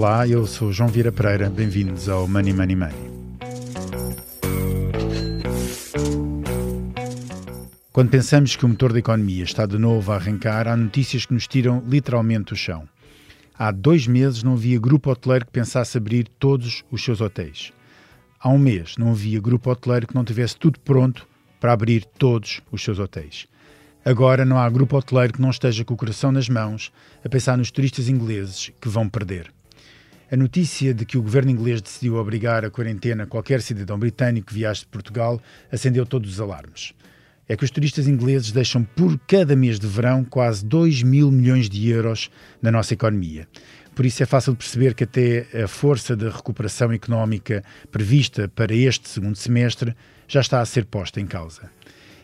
Olá, eu sou João Vieira Pereira, bem-vindos ao Money Money Money. Quando pensamos que o motor da economia está de novo a arrancar, há notícias que nos tiram literalmente o chão. Há dois meses não havia grupo hoteleiro que pensasse abrir todos os seus hotéis. Há um mês não havia grupo hoteleiro que não tivesse tudo pronto para abrir todos os seus hotéis. Agora não há grupo hoteleiro que não esteja com o coração nas mãos a pensar nos turistas ingleses que vão perder. A notícia de que o governo inglês decidiu obrigar a quarentena qualquer cidadão britânico que viaje de Portugal acendeu todos os alarmes. É que os turistas ingleses deixam por cada mês de verão quase 2 mil milhões de euros na nossa economia. Por isso é fácil perceber que até a força de recuperação económica prevista para este segundo semestre já está a ser posta em causa.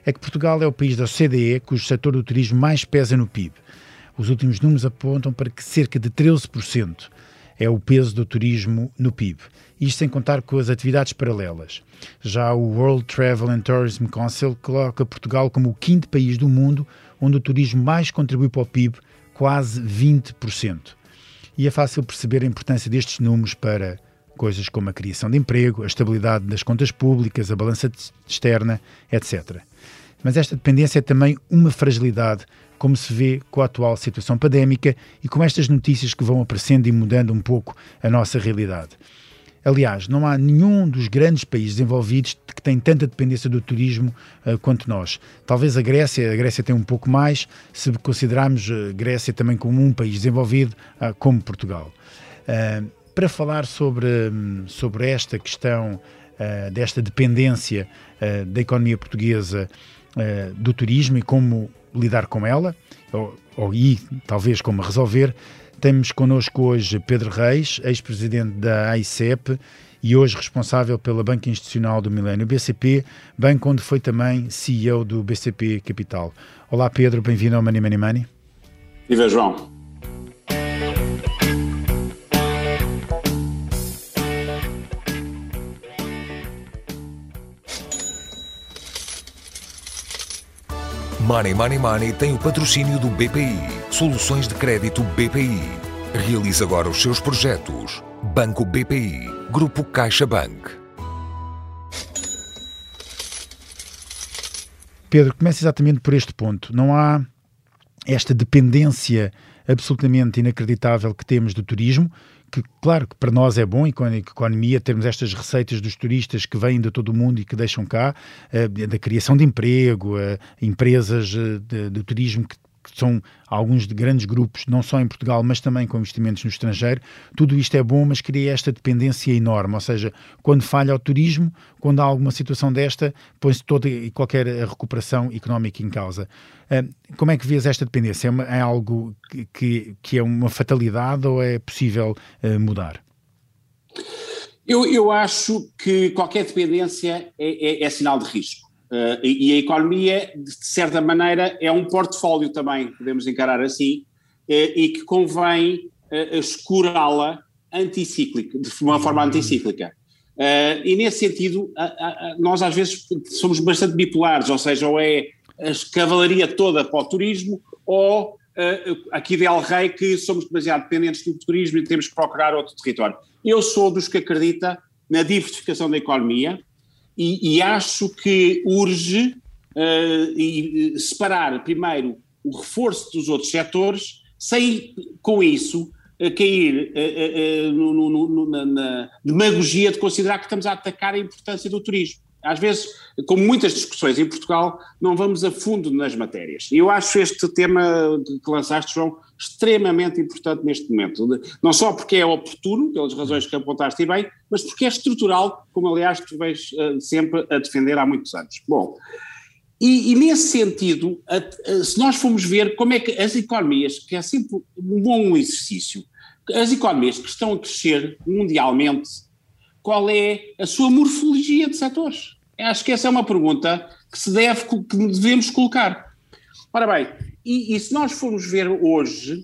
É que Portugal é o país da OCDE cujo setor do turismo mais pesa no PIB. Os últimos números apontam para que cerca de 13% é o peso do turismo no PIB. Isto sem contar com as atividades paralelas. Já o World Travel and Tourism Council coloca Portugal como o quinto país do mundo onde o turismo mais contribui para o PIB, quase 20%. E é fácil perceber a importância destes números para coisas como a criação de emprego, a estabilidade das contas públicas, a balança externa, etc. Mas esta dependência é também uma fragilidade como se vê com a atual situação pandémica e com estas notícias que vão aparecendo e mudando um pouco a nossa realidade. Aliás, não há nenhum dos grandes países desenvolvidos que tem tanta dependência do turismo uh, quanto nós. Talvez a Grécia, a Grécia tem um pouco mais, se considerarmos a Grécia também como um país desenvolvido, uh, como Portugal. Uh, para falar sobre, um, sobre esta questão desta dependência da economia portuguesa do turismo e como lidar com ela, ou, ou e talvez como resolver. Temos connosco hoje Pedro Reis, ex-presidente da AICEP e hoje responsável pela Banca Institucional do Milênio BCP, banco onde foi também CEO do BCP Capital. Olá Pedro, bem-vindo ao Money Money Money. Viva João. Money Money Money tem o patrocínio do BPI. Soluções de crédito BPI. Realize agora os seus projetos. Banco BPI. Grupo CaixaBank. Pedro, comece exatamente por este ponto. Não há esta dependência absolutamente inacreditável que temos do turismo, que claro que para nós é bom, e a economia, termos estas receitas dos turistas que vêm de todo o mundo e que deixam cá, uh, da criação de emprego, uh, empresas uh, de, de, turismo que que são alguns de grandes grupos, não só em Portugal, mas também com investimentos no estrangeiro. Tudo isto é bom, mas cria esta dependência enorme. Ou seja, quando falha o turismo, quando há alguma situação desta, põe-se toda e qualquer recuperação económica em causa. Ah, como é que vês esta dependência? É, é algo que, que é uma fatalidade ou é possível ah, mudar? Eu, eu acho que qualquer dependência é, é, é sinal de risco. Uh, e, e, a economia, de certa maneira, é um portfólio também, podemos encarar assim, uh, e que convém uh, escurá-la anticíclica, de uma forma uhum. anticíclica. Uh, e nesse sentido, nós às vezes somos bastante bipolares, ou seja, ou é a cavalaria toda para o turismo, ou aqui de El Rei que somos demasiado dependentes do turismo e temos que procurar outro território. Eu sou dos que acredita na diversificação da economia, e, e acho que urge uh, separar primeiro o reforço dos outros setores, sem com isso uh, cair uh, no, no, no, na, na demagogia de considerar que estamos a atacar a importância do turismo. Às vezes, como muitas discussões em Portugal, não vamos a fundo nas matérias. E eu acho este tema que lançaste, João, extremamente importante neste momento. Não só porque é oportuno, pelas razões que apontaste bem, mas porque é estrutural, como aliás tu vens uh, sempre a defender há muitos anos. Bom, e, e nesse sentido, a, a, se nós formos ver como é que as economias, que é sempre um bom exercício, as economias que estão a crescer mundialmente, qual é a sua morfologia de setores? Acho que essa é uma pergunta que se deve, que devemos colocar. Ora bem, e, e se nós formos ver hoje,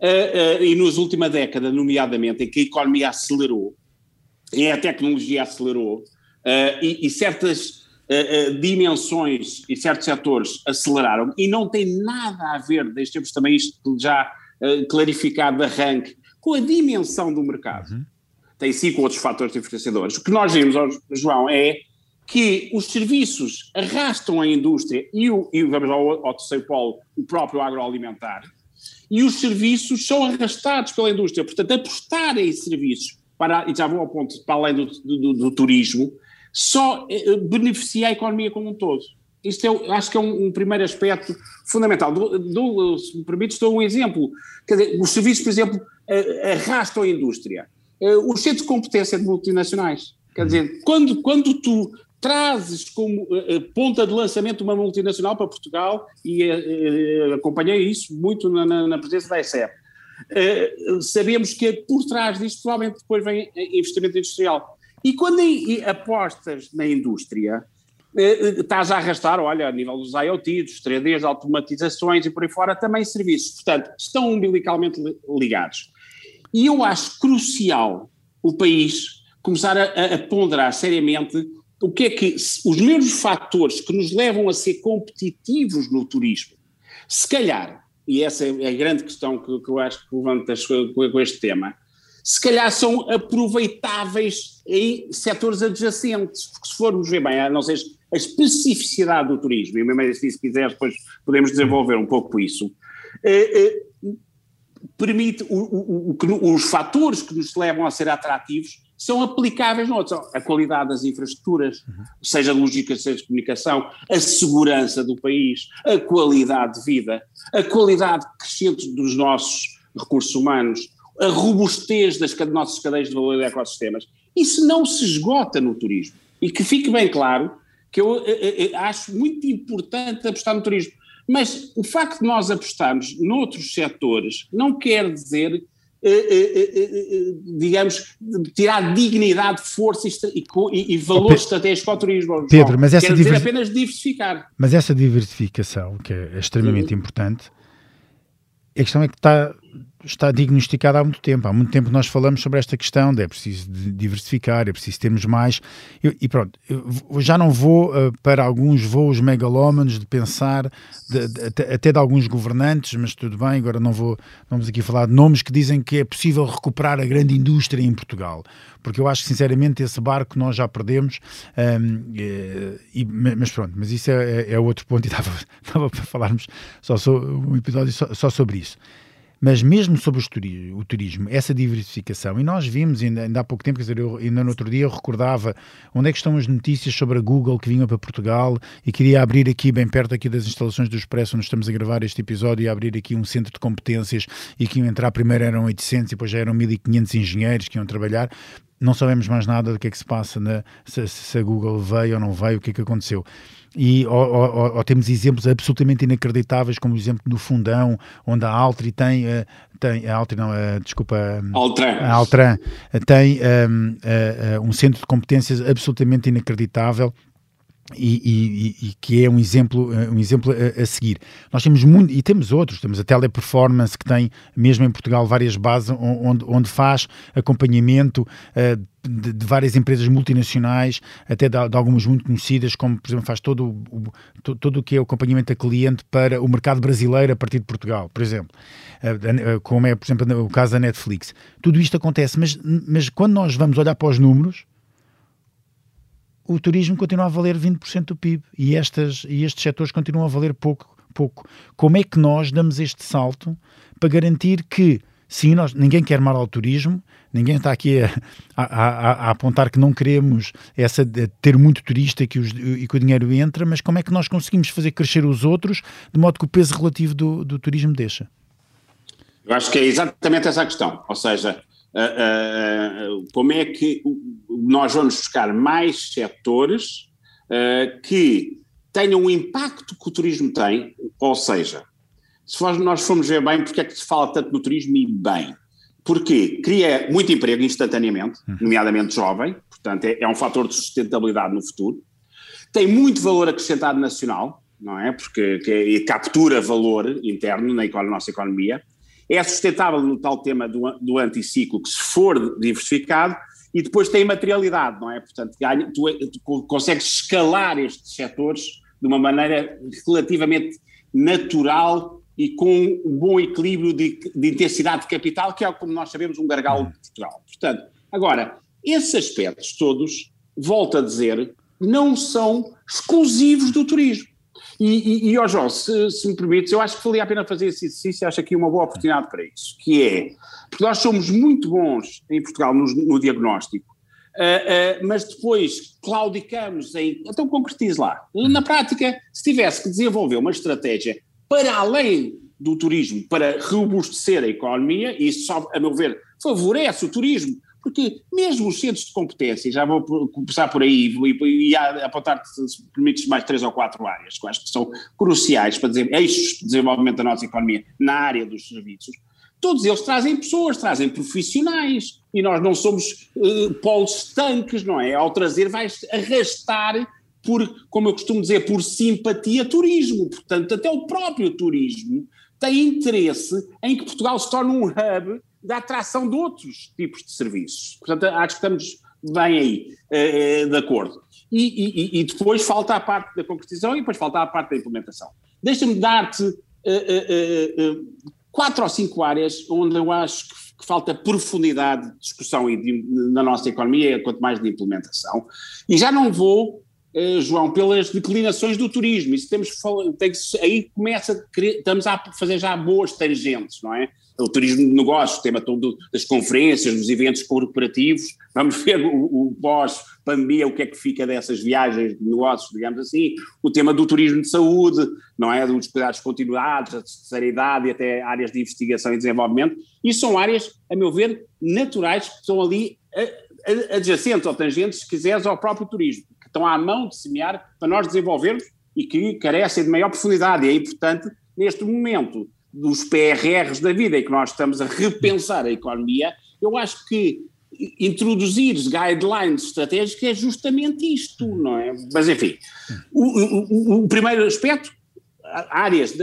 uh, uh, e nos última década, nomeadamente, em que a economia acelerou, e a tecnologia acelerou, uh, e, e, certas dimensões e certos setores aceleraram, e não tem nada a ver, deixemos também isto já clarificado de arranque, com a dimensão do mercado. Uhum. Tem cinco outros fatores diferenciadores. O que nós vimos, João, é que os serviços arrastam a indústria e, o, e vamos ao, ao terceiro polo, o próprio agroalimentar, e os serviços são arrastados pela indústria. Portanto, apostar em serviços, para, e já vou ao ponto, para além do, do, do turismo, só eh, beneficia a economia como um todo. Isto é, acho que é um, um primeiro aspecto fundamental. Do, do, se me permites, dou um exemplo. Quer dizer, os serviços, por exemplo, eh, arrastam a indústria. Eh, os centros de competência de multinacionais. Quer dizer, quando, quando tu trazes como uh, ponta de lançamento uma multinacional para Portugal, e uh, acompanhei isso muito na, na, na presença da ESEP, sabemos que por trás disto provavelmente depois vem investimento industrial. E quando em, apostas na indústria, estás a arrastar, olha, a nível dos IoT, dos 3Ds, automatizações e por aí fora, também serviços. Portanto, estão umbilicalmente ligados. E eu acho crucial o país começar a, a ponderar seriamente o que é que os mesmos fatores que nos levam a ser competitivos no turismo, se calhar, e essa é a grande questão que, que eu acho que levantas com, este tema, se calhar são aproveitáveis em setores adjacentes, porque se formos ver bem, não ser a especificidade do turismo, e mesmo assim, se quiser, depois podemos desenvolver um pouco isso, eh, eh, permite o, o, o, os fatores que nos levam a ser atrativos são aplicáveis no outro. A qualidade das infraestruturas, uhum. seja logística, seja de comunicação, a segurança do país, a qualidade de vida, a qualidade crescente dos nossos recursos humanos, a robustez das nossas cadeias de valor e ecossistemas. Isso não se esgota no turismo. E que fique bem claro que eu, eu, eh, eu eh, acho muito importante apostar no turismo. Mas o facto de nós apostarmos noutros setores não quer dizer eh, eh, eh, digamos, tirar dignidade, força e, e, e valor oh, estratégico ao turismo. Pedro, mas essa Quer dizer apenas diversificar. Mas essa diversificação, que é extremamente uhum. importante, a questão é que está está diagnosticada há muito tempo. Há muito tempo nós falamos sobre esta questão de é preciso diversificar, é preciso termos mais. Eu, e pronto, já não vou uh, para alguns voos megalómanos de pensar, de, de, até de alguns governantes, mas tudo bem, agora não vou, vamos aqui falar de nomes que dizem que é possível recuperar a grande indústria em Portugal. Porque eu acho que, sinceramente, esse barco nós já perdemos. Um, ehm, e, e, mas pronto, mas isso é, é, é outro ponto e estava, estava para falarmos só um episódio só, só sobre isso. Mas mesmo sobre o turismo, essa diversificação, e nós vimos ainda, ainda há pouco tempo, quer dizer, eu, ainda no outro dia eu recordava onde é que estão as notícias sobre a Google que vinham para Portugal e queria abrir aqui, bem perto aqui das instalações do Expresso, onde estamos a gravar este episódio, e abrir aqui um centro de competências e que iam entrar, primeiro eram 800 e depois já eram 1500 engenheiros que iam trabalhar não sabemos mais nada do que é que se passa, na, se, se, a Google veio ou não veio, o que é que aconteceu e ou, ou, ou, temos exemplos absolutamente inacreditáveis, como o exemplo do Fundão, onde a Altri tem, uh, tem a Altri não, desculpa, Altran. a Altran tem um, uh, um centro de competências absolutamente inacreditável e, e, e, que é um exemplo, um exemplo a, a, seguir. Nós temos muito, e temos outros, temos a Teleperformance, que tem, mesmo em Portugal, várias bases onde, onde faz acompanhamento uh, de, de, várias empresas multinacionais, até de, de, algumas muito conhecidas, como, por exemplo, faz todo o, todo, todo o que é o acompanhamento a cliente para o mercado brasileiro a partir de Portugal, por exemplo. Uh, uh, como é, por exemplo, o caso da Netflix. Tudo isto acontece, mas, mas quando nós vamos olhar para os números, o turismo continua a valer 20% do PIB e, estas, e estes setores continuam a valer pouco, pouco. Como é que nós damos este salto para garantir que, sim, nós, ninguém quer mal ao turismo, ninguém está aqui a, a, a, a apontar que não queremos essa, ter muito turista que, os, e que o dinheiro entra, mas como é que nós conseguimos fazer crescer os outros de modo que o peso relativo do, do turismo deixa? Eu acho que é exatamente essa a questão, ou seja, como é que nós vamos buscar mais setores que tenham o impacto que o turismo tem, ou seja, se nós formos ver bem porque é que se fala tanto no turismo e bem, porque cria muito emprego instantaneamente, uhum. nomeadamente jovem, portanto é, é um fator de sustentabilidade no futuro, tem muito valor acrescentado nacional, não é? Porque que, captura valor interno na, na nossa economia, é sustentável no tal tema do, do anticiclo, que se for diversificado, e depois tem materialidade, não é? Portanto, ganha, tu, tu consegues escalar estes setores de uma maneira relativamente natural e com um bom equilíbrio de, de intensidade de capital, que é, como nós sabemos, um gargalo de Portugal. Portanto, agora, esses aspectos todos, volto a dizer, não são exclusivos do turismo. E, e, e João, se, se, me permites, eu acho que valia a pena fazer esse exercício, acho aqui uma boa oportunidade para isso, que é, porque nós somos muito bons em Portugal no, no diagnóstico, uh, uh, mas depois claudicamos em, então concretize lá. Na prática, se tivesse que desenvolver uma estratégia para além do turismo, para robustecer a economia, e isso a meu ver, favorece o turismo, porque mesmo os centros de competência, já vou começar por aí e, e apontar, se permites, mais três ou quatro áreas, que acho que são cruciais para dizer, eixos de desenvolvimento da nossa economia na área dos serviços, todos eles trazem pessoas, trazem profissionais, e nós não somos uh, polos estanques, não é? Ao trazer vais arrastar por, como eu costumo dizer, por simpatia turismo, portanto até o próprio turismo tem interesse em que Portugal se torne um hub da atração de outros tipos de serviços. Portanto, acho que estamos bem aí, uh, de acordo. E, e, e, depois falta a parte da concretização e depois falta a parte da implementação. Deixa-me dar-te uh, quatro ou cinco áreas onde eu acho que, que falta profundidade de discussão e de, na nossa economia, quanto mais de implementação. E já não vou João, pelas declinações do turismo. Isso temos, tem, aí começa, estamos a fazer já boas tangentes, não é? O turismo de negócios, o tema todo das conferências, dos eventos corporativos, vamos ver o, o pós-pandemia, o que é que fica dessas viagens de negócios, digamos assim, o tema do turismo de saúde, não é, dos cuidados continuados, a terceira idade e até áreas de investigação e desenvolvimento, isso são áreas, a meu ver, naturais, que estão ali adjacentes ou tangentes, se quiseres, ao próprio turismo, que estão à mão de semear para nós desenvolvermos e que carecem de maior profundidade, e é importante, neste momento, dos PRRs da vida em que nós estamos a repensar a economia, eu acho que introduzir guidelines estratégicos é justamente isto, não é? Mas enfim, o, o, o primeiro aspecto, áreas,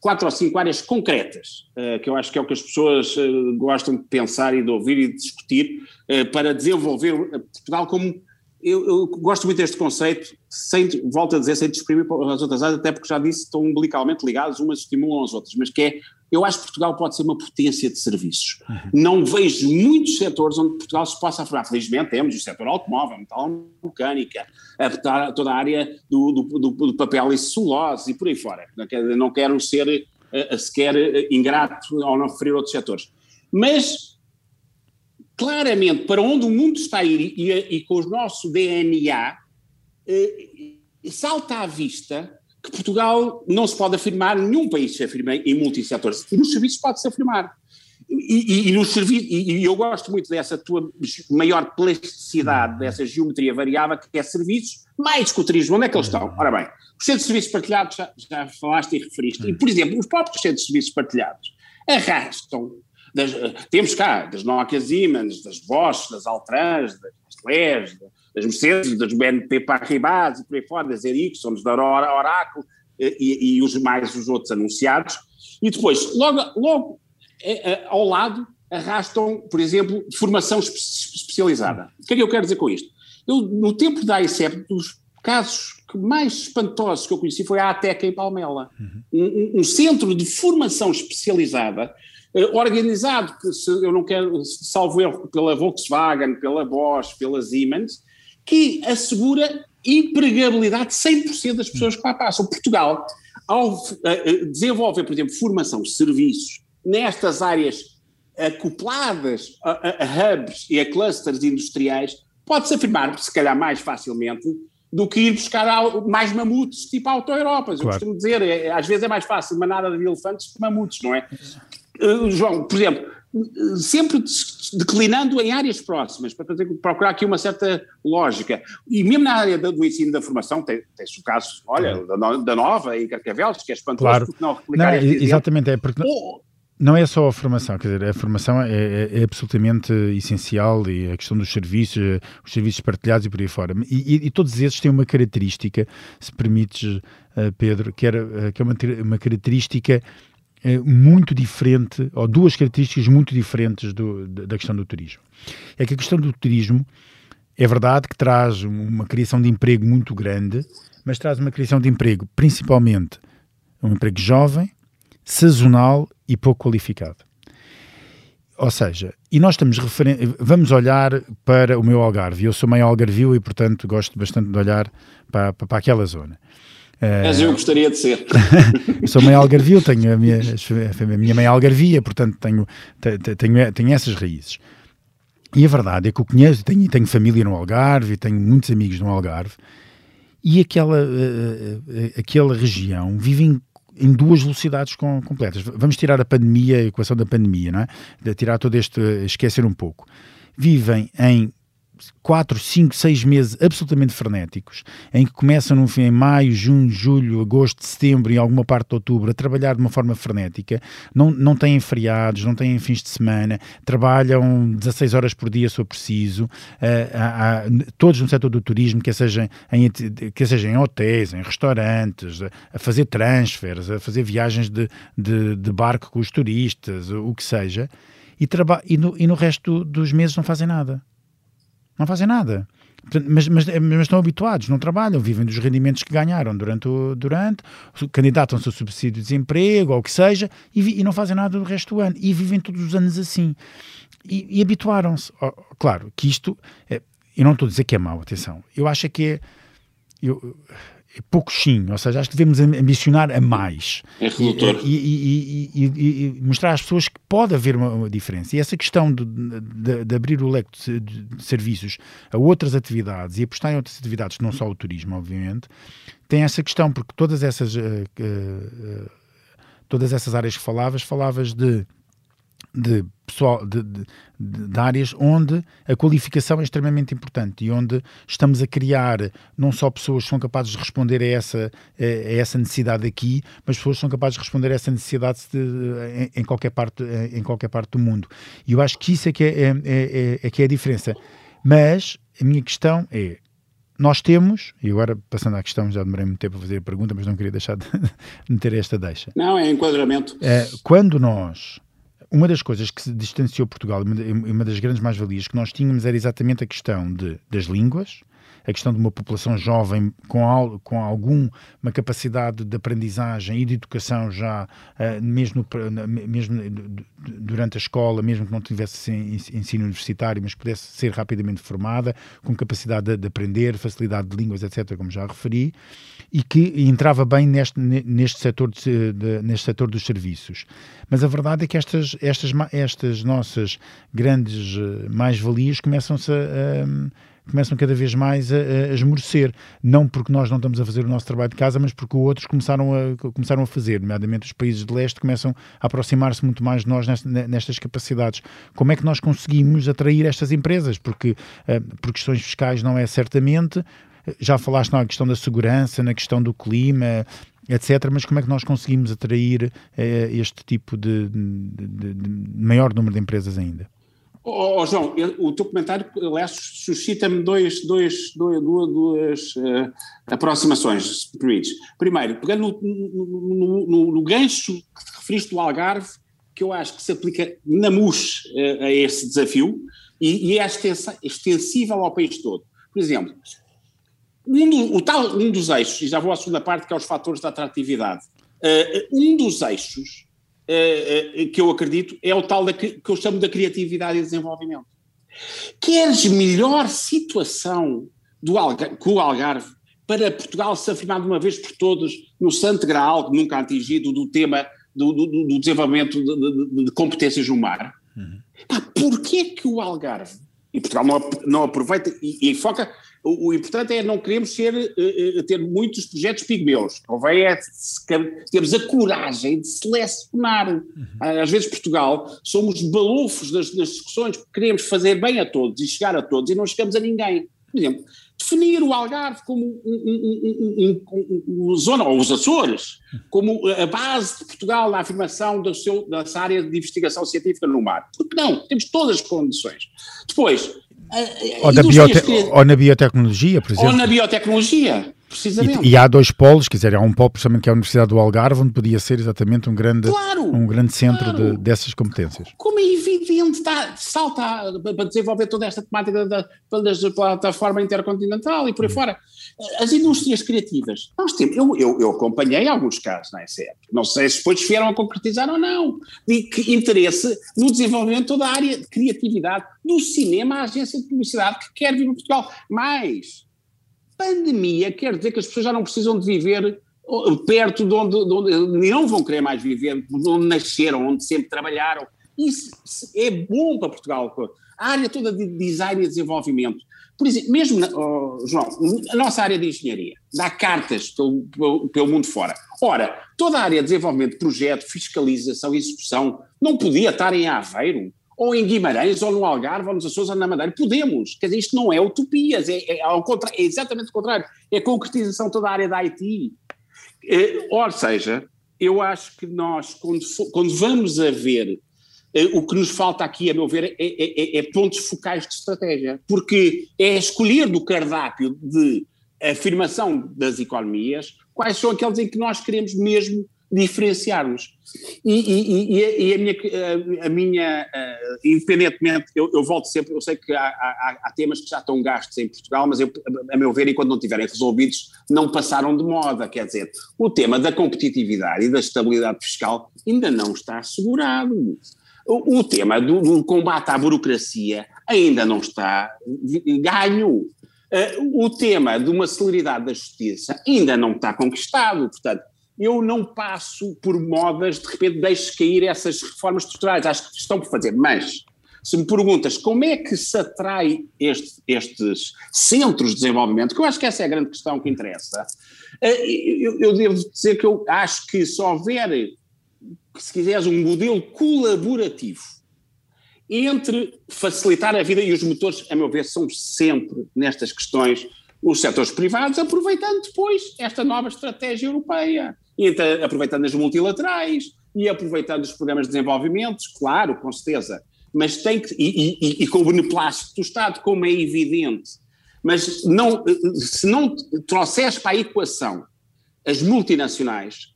quatro ou cinco áreas concretas, uh, que eu acho que é o que as pessoas uh, gostam de pensar e de ouvir e de discutir, uh, para desenvolver Portugal como eu, eu, gosto muito deste conceito, sem, volto a dizer, sem desprimir as outras áreas, até porque já disse, estão umbilicalmente ligadas, umas estimulam as outras, mas que é, eu acho que Portugal pode ser uma potência de serviços. Uhum. Não vejo muitos setores onde Portugal se possa afirmar. Felizmente temos o setor automóvel, metal mecânica, a, toda a área do, do, do, do, papel e celulose e por aí fora. Não quero, não quero ser uh, sequer uh, ingrato ao não referir outros setores. Mas claramente para onde o mundo está a ir e, e com o nosso DNA, eh, salta à vista que Portugal não se pode afirmar, nenhum país se afirma em multissetores, nos serviços pode-se afirmar. E, e, e, nos serviços, e, e eu gosto muito dessa tua maior plasticidade, dessa geometria variável, que é serviços, mais que o turismo, onde é que eles estão? Ora bem, os centros de serviços partilhados, já, já falaste e referiste, e por exemplo, os próprios centros de serviços partilhados arrastam das, temos cá, das Nokia Siemens, das Bosch, das Altrans, das Nestlé, das Mercedes, das BNP Paribas e por aí fora, das Ericsson, da Oracle e, e, os mais os outros anunciados. E depois, logo, logo é, ao lado, arrastam, por exemplo, formação especializada. O que é que eu quero dizer com isto? Eu, no tempo da ICEP, dos casos mais espantosos que eu conheci foi a ATEC em Palmela, uhum. um, um, centro de formação especializada eh, organizado, que se eu não quero, salvo erro, pela Volkswagen, pela Bosch, pela Siemens, que assegura empregabilidade de 100% das pessoas que lá passam. Portugal, ao uh, desenvolver, por exemplo, formação serviços nestas áreas acopladas a, a, hubs e a clusters industriais, pode-se afirmar, se calhar mais facilmente, do que ir buscar mais mamutes, tipo auto-Europas. Eu claro. costumo dizer, é, às vezes é mais fácil manada de elefantes que mamutes, não é? Uh, João, por exemplo, sempre declinando em áreas próximas, para fazer, procurar aqui uma certa lógica. E mesmo na área do ensino da formação, tem, tem o caso, olha, da, da Nova e Carcavelos, que é espantoso, claro. porque não replicar não, Exatamente, é porque... Não é só a formação, quer dizer, a formação é, é, é, absolutamente essencial e a questão dos serviços, os serviços partilhados e por aí fora. E, e, e todos esses têm uma característica, se permites, uh, Pedro, que, era, que é uma, uma característica é muito diferente, ou duas características muito diferentes do, da questão do turismo. É que a questão do turismo é verdade que traz uma criação de emprego muito grande, mas traz uma criação de emprego principalmente um emprego jovem, sazonal e pouco qualificado. Ou seja, e nós estamos vamos olhar para o meu Algarve. Eu sou meio algarvio e, portanto, gosto bastante de olhar para, para, para aquela zona. Mas eu gostaria de ser. sou meio algarvio, tenho a minha, a minha mãe algarvia, portanto tenho, tenho, tenho essas raízes. E a verdade é que eu conheço, tenho, tenho família no Algarve, tenho muitos amigos no Algarve, e aquela, uh, aquela região vive em, em duas velocidades com, completas. Vamos tirar a pandemia, a equação da pandemia, não é? De tirar todo este, esquecer um pouco. Vivem em 4, 5, 6 meses absolutamente frenéticos, em que começam no fim, em maio, junho, julho, agosto, setembro e alguma parte de outubro a trabalhar de uma forma frenética, não, não têm feriados, não têm fins de semana, trabalham 16 horas por dia se for preciso, há, todos no setor do turismo, quer seja em, quer seja em hotéis, em restaurantes, a, a fazer transfers, a fazer viagens de, de, de, barco com os turistas, o que seja, e, e, no, e no resto dos meses não fazem nada. Não fazem nada. Mas, mas, mas, estão habituados, não trabalham, vivem dos rendimentos que ganharam durante o durante, candidatam-se ao subsídio de desemprego ou o que seja, e, e, não fazem nada do resto do ano. E vivem todos os anos assim. E, e habituaram-se. Oh, claro que isto, é, eu não estou a dizer que é mau, atenção. Eu acho que é. Eu, pouquinho, ou seja, acho que devemos ambicionar a mais. É redutor. E, e, e, e, mostrar às pessoas que pode haver uma, uma diferença. E essa questão de, de, de abrir o leque de, de, serviços a outras atividades e apostar em outras atividades, não só o turismo, obviamente, tem essa questão, porque todas essas, uh, uh, todas essas áreas que falavas, falavas de de pessoal de, de, de, áreas onde a qualificação é extremamente importante e onde estamos a criar não só pessoas que são capazes de responder a essa, a, essa necessidade aqui, mas pessoas que são capazes de responder a essa necessidade de, em, qualquer parte, em qualquer parte do mundo. E eu acho que isso é que é, é, é, é que é a diferença. Mas a minha questão é nós temos, e agora passando à questão, já demorei muito tempo a fazer a pergunta, mas não queria deixar de meter esta deixa. Não, é enquadramento. É, quando nós uma das coisas que se distanciou Portugal, uma das grandes mais-valias que nós tínhamos era exatamente a questão de, das línguas, a questão de uma população jovem com, com alguma capacidade de aprendizagem e de educação já, uh, mesmo, mesmo durante a escola, mesmo que não tivesse ensino universitário, mas pudesse ser rapidamente formada, com capacidade de, de aprender, facilidade de línguas, etc., como já referi, e que entrava bem neste, neste, setor, de, de, neste setor dos serviços. Mas a verdade é que estas, estas, estas nossas grandes eh, mais-valias começam-se a, a começam cada vez mais a, a esmorecer. Não porque nós não estamos a fazer o nosso trabalho de casa, mas porque outros começaram a, começaram a fazer, nomeadamente os países de leste começam a aproximar-se muito mais de nós nestas capacidades. Como é que nós conseguimos atrair estas empresas? Porque uh, por questões fiscais não é certamente, já falaste na questão da segurança, na questão do clima, etc. Mas como é que nós conseguimos atrair uh, este tipo de, de, de maior número de empresas ainda? Oh, oh, João, o teu comentário, aliás, suscita-me dois, dois, dois, duas, uh, aproximações, se. Primeiro, pegando no, no, no, no, gancho que te referiste do Algarve, que eu acho que se aplica na MUS uh, a esse desafio e, e é extensível ao país todo. Por exemplo, um, do, o tal, um dos eixos, e já vou à segunda parte, que é os fatores da atratividade, uh, um dos eixos que eu acredito é o tal da, que eu chamo da criatividade e desenvolvimento. Queres melhor situação do Algarve, com o Algarve para Portugal se afirmar de uma vez por todas no santo graal, nunca atingido, do tema do, do, do desenvolvimento de, de, de, competências no mar? Uhum. Pá, porquê que o Algarve, e Portugal não, não aproveita e, e foca o, o, importante é não queremos ser, uh, ter muitos projetos pigmeus. Convém é termos a coragem de selecionar. Uhum. Às vezes, Portugal, somos balufos das, das, discussões, porque queremos fazer bem a todos e chegar a todos e não chegamos a ninguém. Por exemplo, definir o Algarve como um, um, um, um zona, ou os Açores, como a base de Portugal na afirmação do seu, dessa área de investigação científica no mar. Porque não? Temos todas as condições. Depois, ou, na biote ou na biotecnologia, por exemplo. Ou na biotecnologia, precisamente. E, e, há dois polos, quer dizer, há um polo precisamente que é a Universidade do Algarve, onde podia ser exatamente um grande, claro, um grande centro claro. de, dessas competências. Como é dá, salta para desenvolver toda esta temática da, da plataforma intercontinental e por aí uhum. fora. As indústrias criativas, nós temos, eu, eu, eu acompanhei alguns casos na ESEP, não sei se depois vieram a concretizar ou não, de que interesse no desenvolvimento de toda a área de criatividade, do cinema à agência de publicidade que quer vir para Portugal. Mas pandemia quer dizer que as pessoas já não precisam de viver perto de onde, de onde não vão querer mais viver, de onde nasceram, onde sempre trabalharam. Isso é bom para Portugal. A área toda de design e desenvolvimento. Por exemplo, mesmo, na, oh, João, a nossa área de engenharia dá cartas pelo, pelo, pelo, mundo fora. Ora, toda a área de desenvolvimento de projeto, fiscalização e execução não podia estar em Aveiro, ou em Guimarães, ou no Algarve, ou nos Açores, ou na Madeira. Podemos. Quer dizer, isto não é utopias, é, é, ao é exatamente o contrário. É concretização toda a área da IT. É, ou seja, eu acho que nós, quando, quando vamos a ver eh, o que nos falta aqui, a meu ver, é, é, é, é, pontos focais de estratégia, porque é escolher do cardápio de afirmação das economias quais são aqueles em que nós queremos mesmo diferenciar-nos. E, e, e, e, a minha, a minha uh, independentemente, eu, eu, volto sempre, eu sei que há, há, há, temas que já estão gastos em Portugal, mas eu, a meu ver, enquanto não estiverem resolvidos, não passaram de moda. Quer dizer, o tema da competitividade e da estabilidade fiscal ainda não está assegurado. O, tema do, do, combate à burocracia ainda não está ganho. Uh, o tema de uma celeridade da justiça ainda não está conquistado. Portanto, eu não passo por modas, de repente deixo cair essas reformas estruturais, acho que estão por fazer, mas se me perguntas como é que se atrai este, estes centros de desenvolvimento, que eu acho que essa é a grande questão que interessa, eh, eu, eu devo dizer que eu acho que se houver, se quiseres, um modelo colaborativo entre facilitar a vida, e os motores, a meu ver, são sempre nestas questões os setores privados, aproveitando depois esta nova estratégia europeia. E então, aproveitando as multilaterais e aproveitando os programas de desenvolvimento, claro, com certeza, mas tem que, e, e, e com o beneplácito do Estado, como é evidente, mas não, se não trouxeres para a equação as multinacionais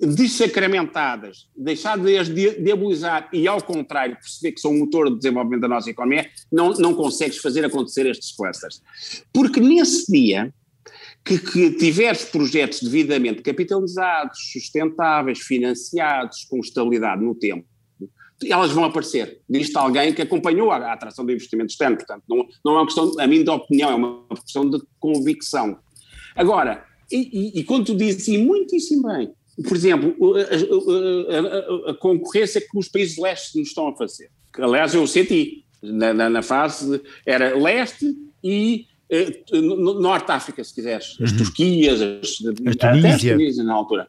desacramentadas, deixar de as diabolizar e, ao contrário, perceber que são o motor de desenvolvimento da nossa economia, não, não consegues fazer acontecer estes clusters. Porque nesse dia, que, que tiveres projetos devidamente capitalizados, sustentáveis, financiados, com estabilidade no tempo, elas vão aparecer. Diz-te alguém que acompanhou a, a, atração do investimento externo. Portanto, não, não é uma questão, a mim, de opinião, é uma questão de convicção. Agora, e, e, e quando tu dizes, e muitíssimo bem, por exemplo, a, a, a, concorrência que os países lestes nos estão a fazer, que aliás eu senti na, na, na fase, era leste e eh, Norte África, se quiseres, as uhum. Turquias, as, a Tunísia. Tunísia na altura.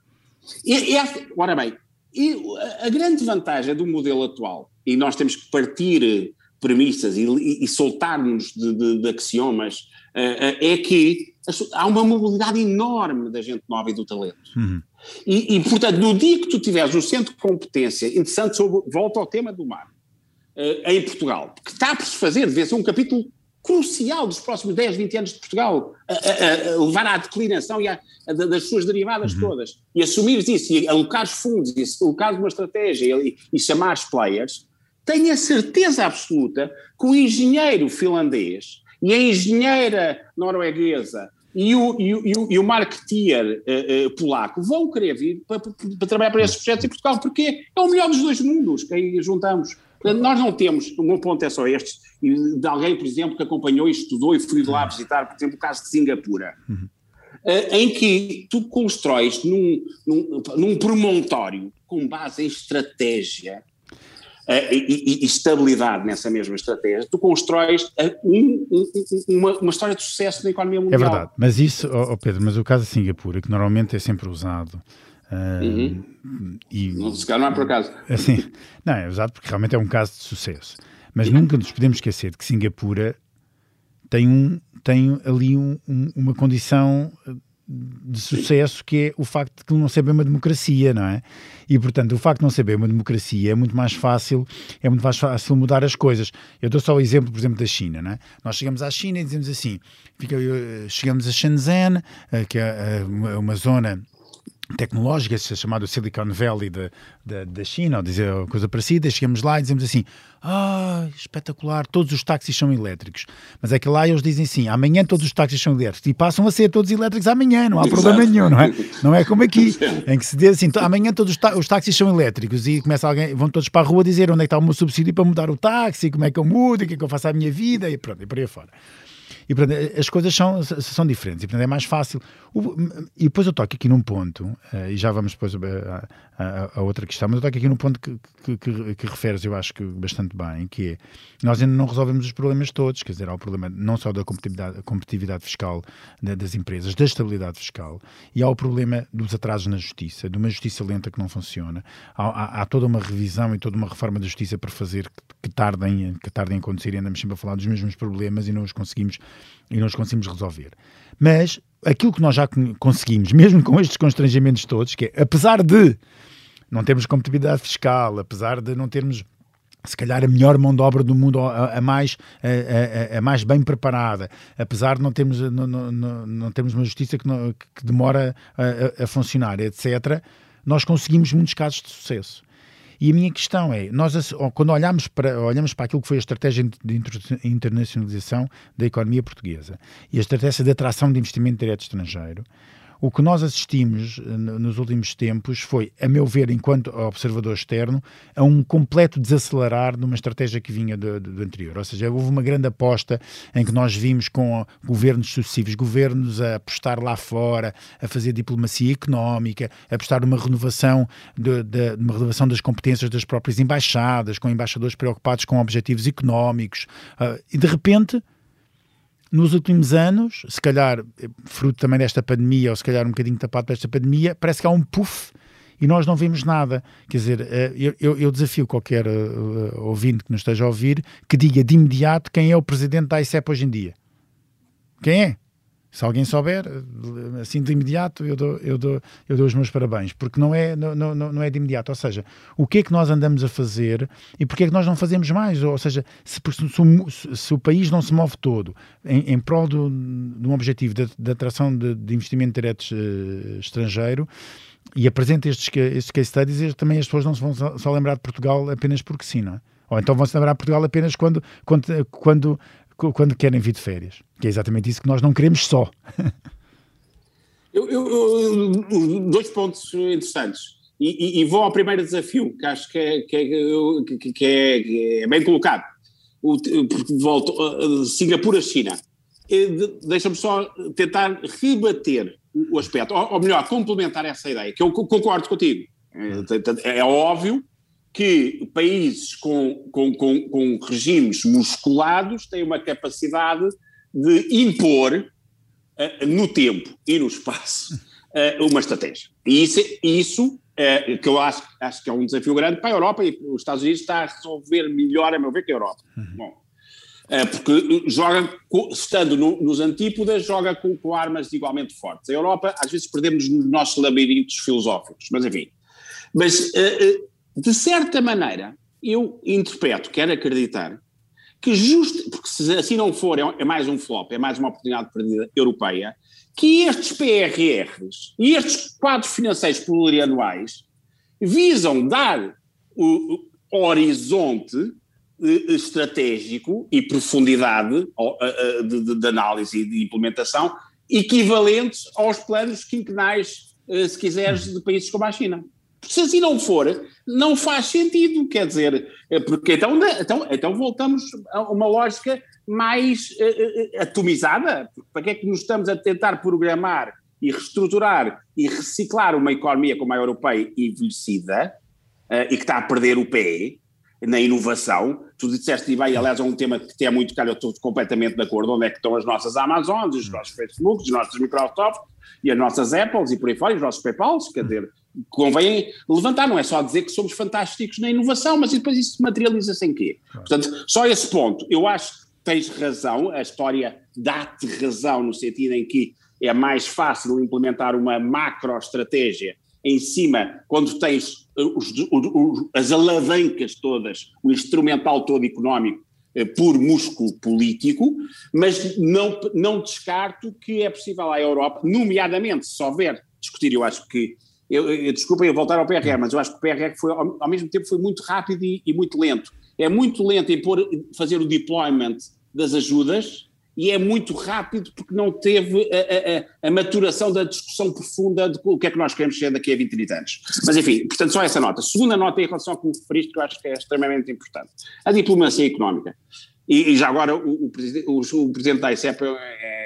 E, e, ora bem, e a grande vantagem do modelo atual, e nós temos que partir premissas e, e, e soltar-nos de, de, de, axiomas, uh, uh, é que há uma mobilidade enorme da gente nova e do talento. Uhum. E, e, portanto, no dia que tu tiveres um centro de competência interessante sobre, volta ao tema do mar, uh, em Portugal, que está por se fazer, deve ser um capítulo crucial dos próximos 10, 20 anos de Portugal, a, a, a levar à declinação e a, das suas derivadas uhum. todas, e assumires isso, e alocares fundos, e alocares uma estratégia e, e chamares players, tenho a certeza absoluta que o engenheiro finlandês e a engenheira norueguesa e o, e o, e o marketeer uh, uh, polaco vão querer vir para, para, trabalhar para esses projetos em Portugal, porque é o melhor dos dois mundos que aí juntamos. Nós não temos, o meu ponto é só este, de alguém, por exemplo, que acompanhou e estudou e foi lá visitar, por exemplo, o caso de Singapura, uhum. em que tu constróis num, num, num promontório com base em estratégia e, e, estabilidade nessa mesma estratégia, tu constróis uh, um, um, uma, uma, história de sucesso na economia é mundial. É verdade, mas isso, oh, Pedro, mas o caso de Singapura, que normalmente é sempre usado uhum. e, não, se calhar não é por acaso. Assim, não, é usado porque realmente é um caso de sucesso. Mas uhum. nunca nos podemos esquecer de que Singapura tem, um, tem ali um, um, uma condição de sucesso que é o facto de que não ser bem uma democracia, não é? E portanto, o facto de não ser bem uma democracia é muito mais fácil, é muito mais fácil mudar as coisas. Eu dou só o exemplo, por exemplo, da China, não é? Nós chegamos à China e dizemos assim, fica, chegamos a Shenzhen, eh, que é eh, uma zona tecnológica, chamado Silicon Valley da, China, ou dizer coisa parecida, chegamos lá e dizemos assim, ah, espetacular, todos os táxis são elétricos. Mas é que lá eles dizem assim, amanhã todos os táxis são elétricos, e passam a ser todos elétricos amanhã, não há Exato. problema nenhum, não é? Não é como aqui, em que se diz assim, amanhã todos os táxis são elétricos, e começa alguém, vão todos para a rua dizer onde é que está o meu subsídio para mudar o táxi, como é que eu mudo, o que é que eu faço à minha vida, e pronto, e por aí fora. E portanto, as coisas são, são diferentes e portanto é mais fácil. E depois eu toco aqui num ponto, eh, e já vamos depois a, a, a outra questão, mas eu toco aqui num ponto que, que, que, que referes, eu acho que bastante bem, que é nós ainda não resolvemos os problemas todos, quer dizer, há o problema não só da competitividade, competitividade fiscal das empresas, da estabilidade fiscal, e há o problema dos atrasos na justiça, de uma justiça lenta que não funciona. Há, há, há toda uma revisão e toda uma reforma da justiça para fazer que, que, tardem, que tardem a acontecer e andamos sempre a falar dos mesmos problemas e não os conseguimos, e os conseguimos resolver. Mas aquilo que nós já conseguimos, mesmo com estes constrangimentos todos, que é, apesar de não termos competitividade fiscal, apesar de não termos se calhar a melhor mão de obra do mundo, a, a mais, a, a, a, mais bem preparada, apesar de não termos, não, não, não termos uma justiça que, não, que demora a, funcionar, etc., nós conseguimos muitos casos de sucesso. E a minha questão é, nós quando olhamos para, olhamos para aquilo que foi a estratégia de internacionalização da economia portuguesa e a estratégia de atração de investimento direto estrangeiro, o que nós assistimos eh, nos últimos tempos foi, a meu ver, enquanto observador externo, a um completo desacelerar de uma estratégia que vinha do, do, anterior. Ou seja, houve uma grande aposta em que nós vimos com governos sucessivos, governos a apostar lá fora, a fazer diplomacia económica, a apostar numa renovação, de, de, uma renovação das competências das próprias embaixadas, com embaixadores preocupados com objetivos económicos. Uh, e de repente nos últimos anos, se calhar fruto também desta pandemia, ou se calhar um bocadinho tapado desta pandemia, parece que há um puff e nós não vemos nada. Quer dizer, eh, eu, eu desafio qualquer uh, ouvinte que nos esteja a ouvir que diga de imediato quem é o presidente da ICEP hoje em dia. Quem é? Se alguém souber, assim de imediato, eu dou, eu dou, eu dou os meus parabéns, porque não é, não, não, não é de imediato. Ou seja, o que é que nós andamos a fazer e porque é que nós não fazemos mais? Ou seja, se, se, se o país não se move todo em, em prol de um objetivo de, de atração de, de, investimento direto uh, estrangeiro e apresenta estes, estes case studies, também as pessoas não se vão só, lembrar de Portugal apenas porque sim, não é? Ou então vão se lembrar de Portugal apenas quando, quando, quando quando querem vir de férias. Que é exatamente isso que nós não queremos só. eu, eu, eu, dois pontos interessantes. E, e, e, vou ao primeiro desafio, que acho que é, que é, que é, que é bem colocado. O, volto, uh, Singapura-China. Deixa-me só tentar rebater o aspecto, ou, ou melhor, complementar essa ideia, que eu concordo contigo. É, é óbvio que países com, com, com, com regimes musculados têm uma capacidade de impor uh, no tempo e no espaço uh, uma estratégia. E isso, isso uh, que eu acho, acho que é um desafio grande para a Europa e os Estados Unidos está a resolver melhor, a meu ver, que a Europa. Uhum. Bom, porque joga, estando no, nos antípodas, joga com, com, armas igualmente fortes. A Europa, às vezes, perdemos nos nossos labirintos filosóficos, mas enfim. Mas de certa maneira, eu interpreto, quero acreditar, que justo, porque se assim não for, é, é mais um flop, é mais uma oportunidade perdida europeia, que estes PRRs e estes quadros financeiros plurianuais visam dar o, o horizonte eh, estratégico e profundidade de, de, de, análise e de implementação equivalentes aos planos quinquenais, eh, se quiseres, de países como a China. Se assim não for, não faz sentido, quer dizer, é porque então, então, então voltamos a uma lógica mais uh, atomizada. Para que é que nos estamos a tentar programar e reestruturar e reciclar uma economia como a europeia envelhecida uh, e que está a perder o pé na inovação? Tu disseste, e bem, aliás, é um tema que te é muito caro, eu estou completamente de acordo, onde é que estão as nossas Amazons, os nossos Facebooks, os nossos Microsoft e as nossas Apples e por aí fora, os nossos Paypals, quer dizer, convém levantar, não é só dizer que somos fantásticos na inovação, mas depois isso materializa-se em quê? Portanto, só esse ponto, eu acho que tens razão, a história dá-te razão no sentido em que é mais fácil implementar uma macro-estratégia em cima, quando tens eh, os, os, as alavancas todas, o instrumental todo económico, eh, por músculo político, mas não, não descarto que é possível à Europa, nomeadamente se houver discutir, eu acho que eu, eu, desculpem voltar ao PRR, mas eu acho que o PRR foi, ao, ao mesmo tempo foi muito rápido e, e, muito lento. É muito lento em pôr, fazer o deployment das ajudas e é muito rápido porque não teve a, a, a, maturação da discussão profunda de o que é que nós queremos ser daqui a 20, 30 anos. Mas enfim, portanto, só essa nota. Segunda nota em relação ao que me referiste, que eu acho que é extremamente importante. A diplomacia económica. E, e já agora o, o, presidente, o, presidente da ICEP, eu,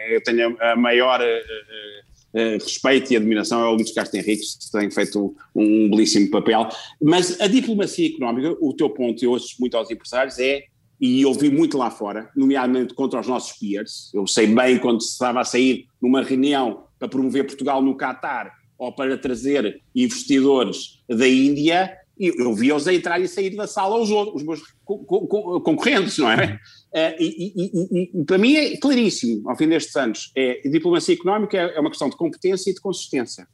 eu tenho a maior uh, uh, respeito e admiração, é o Luís Castro Henriques, que tem feito um, um belíssimo papel. Mas a diplomacia económica, o teu ponto, eu ouço muito aos empresários, é e ouvi muito lá fora, nomeadamente contra os nossos peers. Eu sei bem quando se estava a sair numa reunião para promover Portugal no Qatar ou para trazer investidores da Índia, eu via-os a entrar e sair da sala os, outros, os meus concorrentes, não é? Uh, e, e, e, e, para mim é claríssimo, ao fim destes anos, é, diplomacia económica é, uma questão de competência e de consistência.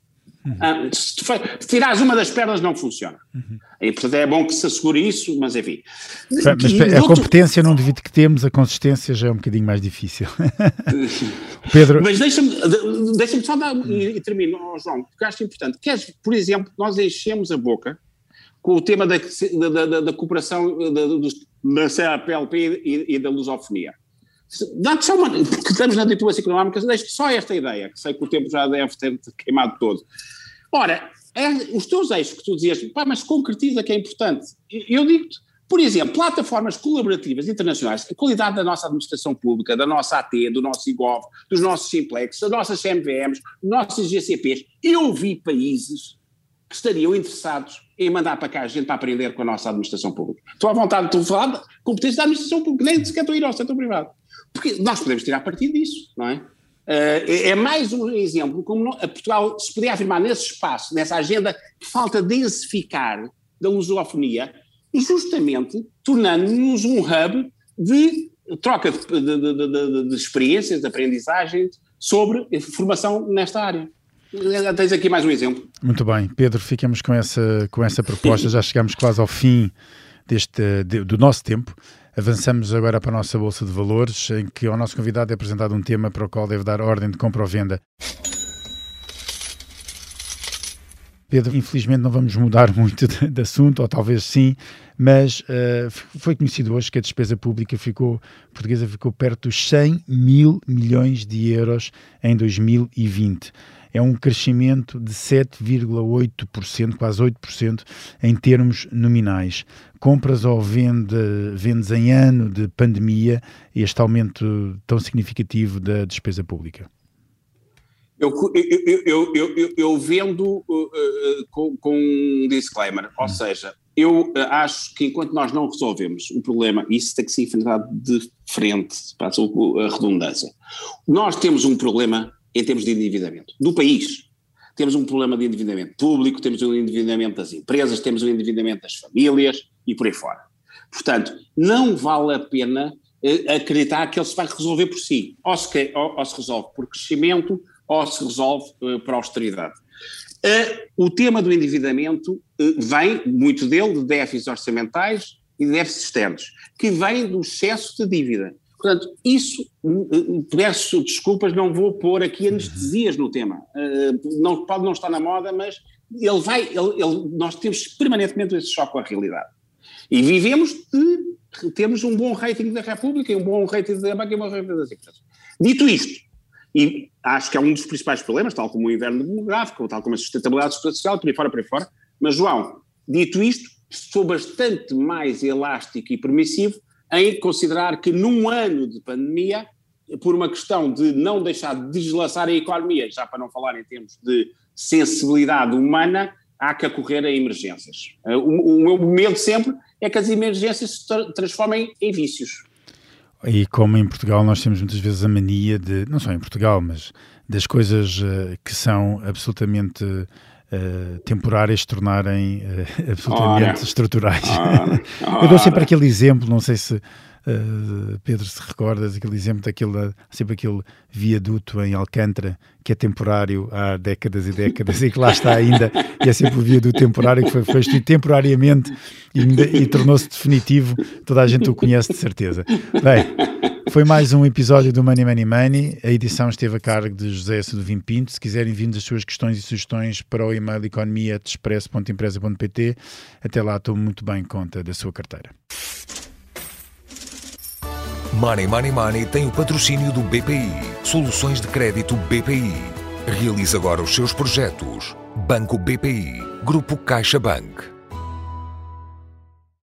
Uhum. Ah, se, se tirares uma das pernas, não funciona. Uhum. E, portanto, é bom que se assegure isso, mas enfim. Mas, a competência não devido que temos, a consistência já é um bocadinho mais difícil. Pedro. Mas deixa-me deixa só dar, e, e termino, oh, João, porque acho importante. Queres, por exemplo, nós enchemos a boca com o tema da, da, da, da cooperação da, da CAPLP e, e da lusofonia. Dá-te só uma. Porque estamos na diplomacia económica, deixo só esta ideia, que sei que o tempo já deve ter queimado todo. Ora, é, os teus eixos que tu dizias, pá, mas concretiza que é importante. Eu digo-te, por exemplo, plataformas colaborativas internacionais, a qualidade da nossa administração pública, da nossa AT, do nosso IGOV, dos nossos Simplex, das nossas CMVMs, dos nossos GCPs. Eu vi países que estariam interessados em mandar para cá a gente para aprender com a nossa administração pública. Estou à vontade de falar de competência da administração pública, nem sequer estou a ir ao setor privado. Porque nós podemos tirar partido disso, não é? Uh, é mais um exemplo como não, Portugal se podia afirmar nesse espaço, nessa agenda que falta densificar da lusofonia, justamente tornando-nos um hub de troca de, de, de, de, experiências, de aprendizagens sobre formação nesta área. Tens aqui mais um exemplo. Muito bem. Pedro, ficamos com essa, com essa proposta, já chegamos quase ao fim deste, do nosso tempo. Avançamos agora para a nossa Bolsa de Valores, em que ao nosso convidado é apresentado um tema para o qual deve dar ordem de compra ou venda. Pedro, infelizmente não vamos mudar muito de, de assunto, ou talvez sim, mas uh, foi conhecido hoje que a despesa pública ficou, portuguesa ficou perto dos 100 mil milhões de euros em 2020 é um crescimento de 7,8%, quase 8% em termos nominais. Compras ou venda, vendas em ano de pandemia, este aumento tão significativo da despesa pública? Eu, eu, eu, eu vendo uh, uh, com, com, um disclaimer, ou hum. seja, eu uh, acho que enquanto nós não resolvemos o problema, isso tem que ser enfrentado de frente, para a redundância, nós temos um problema em termos de endividamento do país. Temos um problema de endividamento público, temos um endividamento das empresas, temos um endividamento das famílias e por aí fora. Portanto, não vale a pena eh, acreditar que ele se vai resolver por si. Ou se, ou, ou se resolve por crescimento, ou se resolve uh, por austeridade. Uh, o tema do endividamento vem, muito dele, de déficits orçamentais e déficits externos, que vem do excesso de dívida. Portanto, isso, peço desculpas, não vou pôr aqui anestesias no tema. Uh, não, pode não estar na moda, mas ele vai, ele, ele, nós temos permanentemente esse choque com a realidade. E vivemos de termos um bom rating da República, um bom rating da Banca e um bom rating das empresas. Dito isto, e acho que é um dos principais problemas, tal como o inverno demográfico, tal como a sustentabilidade social, por aí fora, por aí fora, mas João, dito isto, sou bastante mais elástico e permissivo em considerar que num ano de pandemia, por uma questão de não deixar de deslaçar a economia, já para não falar em termos de sensibilidade humana, há que acorrer a emergências. Eh, o, meu medo sempre é que as emergências se tra transformem em vícios. E como em Portugal nós temos muitas vezes a mania de, não só em Portugal, mas das coisas uh, que são absolutamente uh, temporárias se tornarem uh, absolutamente ora, estruturais. Ora, ora. Eu dou sempre aquele exemplo, não sei se uh, Pedro se recordas, aquele exemplo daquele, sempre aquele viaduto em Alcântara que é temporário há décadas e décadas e que lá está ainda, e é sempre o viaduto temporário que foi feito temporariamente e, e tornou-se definitivo, toda a gente o conhece de certeza. Bem, Foi mais um episódio do Money Money Money. A edição esteve a cargo de José Seduvim Pinto. Se quiserem vir as suas questões e sugestões para o e-mail economia.expresso.empresa.pt. Até lá, estou muito bem conta da sua carteira. Money Money Money tem o patrocínio do BPI. Soluções de crédito BPI. Realize agora os seus projetos. Banco BPI. Grupo CaixaBank.